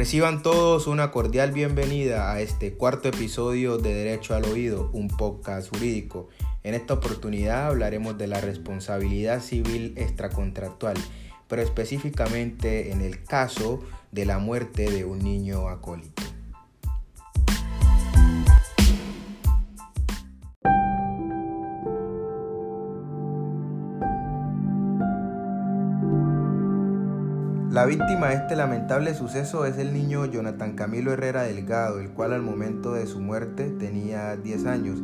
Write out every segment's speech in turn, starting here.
Reciban todos una cordial bienvenida a este cuarto episodio de Derecho al Oído, un podcast jurídico. En esta oportunidad hablaremos de la responsabilidad civil extracontractual, pero específicamente en el caso de la muerte de un niño acólito. La víctima de este lamentable suceso es el niño Jonathan Camilo Herrera Delgado, el cual al momento de su muerte tenía 10 años.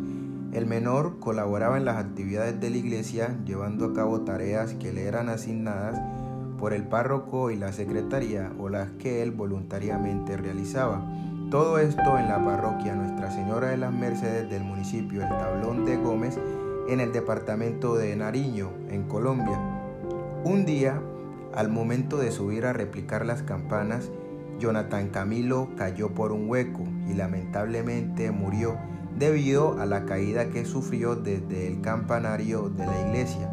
El menor colaboraba en las actividades de la iglesia, llevando a cabo tareas que le eran asignadas por el párroco y la secretaría o las que él voluntariamente realizaba. Todo esto en la parroquia Nuestra Señora de las Mercedes del municipio El Tablón de Gómez, en el departamento de Nariño, en Colombia. Un día, al momento de subir a replicar las campanas, Jonathan Camilo cayó por un hueco y lamentablemente murió debido a la caída que sufrió desde el campanario de la iglesia.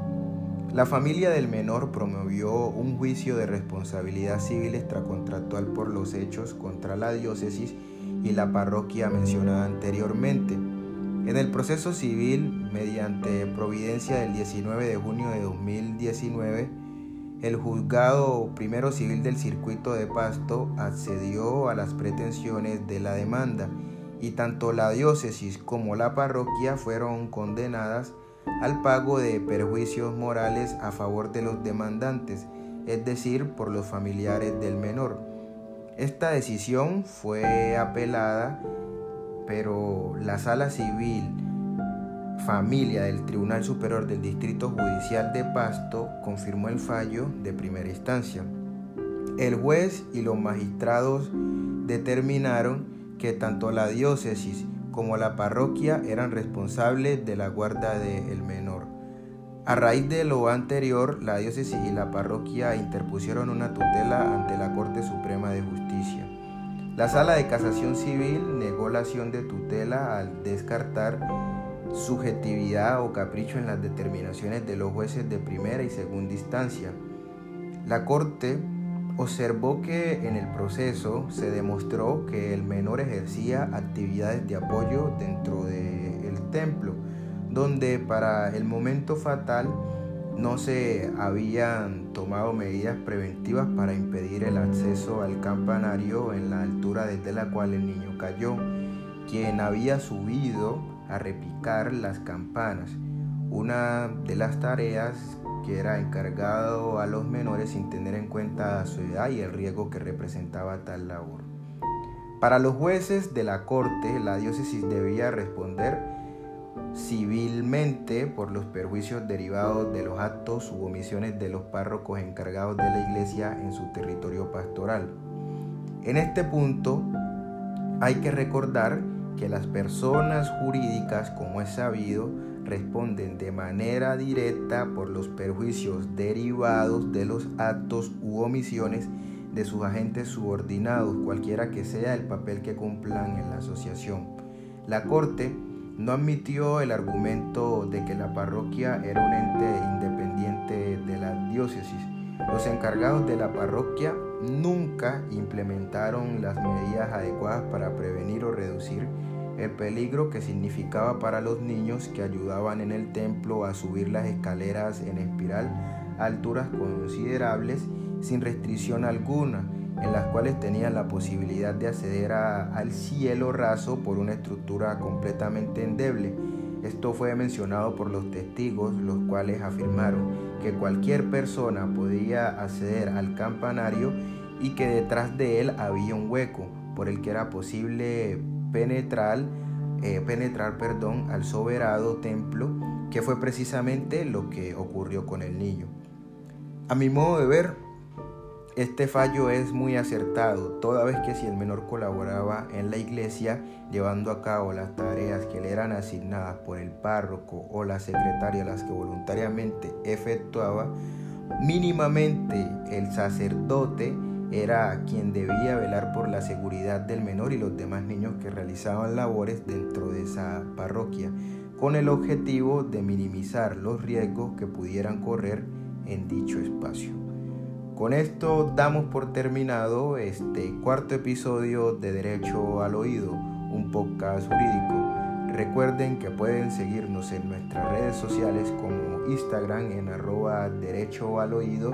La familia del menor promovió un juicio de responsabilidad civil extracontractual por los hechos contra la diócesis y la parroquia mencionada anteriormente. En el proceso civil, mediante providencia del 19 de junio de 2019, el juzgado primero civil del circuito de Pasto accedió a las pretensiones de la demanda y tanto la diócesis como la parroquia fueron condenadas al pago de perjuicios morales a favor de los demandantes, es decir, por los familiares del menor. Esta decisión fue apelada, pero la sala civil familia del Tribunal Superior del Distrito Judicial de Pasto confirmó el fallo de primera instancia. El juez y los magistrados determinaron que tanto la diócesis como la parroquia eran responsables de la guarda del menor. A raíz de lo anterior, la diócesis y la parroquia interpusieron una tutela ante la Corte Suprema de Justicia. La Sala de Casación Civil negó la acción de tutela al descartar subjetividad o capricho en las determinaciones de los jueces de primera y segunda instancia. La Corte observó que en el proceso se demostró que el menor ejercía actividades de apoyo dentro del templo, donde para el momento fatal no se habían tomado medidas preventivas para impedir el acceso al campanario en la altura desde la cual el niño cayó, quien había subido a repicar las campanas, una de las tareas que era encargado a los menores sin tener en cuenta su edad y el riesgo que representaba tal labor. Para los jueces de la corte, la diócesis debía responder civilmente por los perjuicios derivados de los actos u omisiones de los párrocos encargados de la iglesia en su territorio pastoral. En este punto hay que recordar que las personas jurídicas, como es sabido, responden de manera directa por los perjuicios derivados de los actos u omisiones de sus agentes subordinados, cualquiera que sea el papel que cumplan en la asociación. La Corte no admitió el argumento de que la parroquia era un ente independiente de la diócesis. Los encargados de la parroquia nunca implementaron las medidas adecuadas para prevenir o reducir el peligro que significaba para los niños que ayudaban en el templo a subir las escaleras en espiral a alturas considerables sin restricción alguna, en las cuales tenían la posibilidad de acceder al cielo raso por una estructura completamente endeble. Esto fue mencionado por los testigos, los cuales afirmaron que cualquier persona podía acceder al campanario y que detrás de él había un hueco por el que era posible penetrar, eh, penetrar perdón, al soberano templo, que fue precisamente lo que ocurrió con el niño. A mi modo de ver, este fallo es muy acertado, toda vez que si el menor colaboraba en la iglesia llevando a cabo las tareas que le eran asignadas por el párroco o la secretaria, las que voluntariamente efectuaba, mínimamente el sacerdote era quien debía velar por la seguridad del menor y los demás niños que realizaban labores dentro de esa parroquia, con el objetivo de minimizar los riesgos que pudieran correr en dicho espacio. Con esto damos por terminado este cuarto episodio de Derecho al Oído, un podcast jurídico. Recuerden que pueden seguirnos en nuestras redes sociales como Instagram en arroba derecho al oído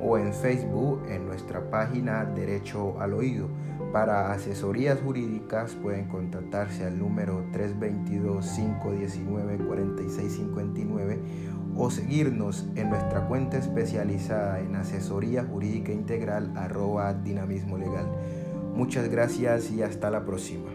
o en Facebook en nuestra página Derecho al Oído. Para asesorías jurídicas pueden contactarse al número 322-519-4659 o seguirnos en nuestra cuenta especializada en asesoría jurídica integral arroba dinamismo legal. Muchas gracias y hasta la próxima.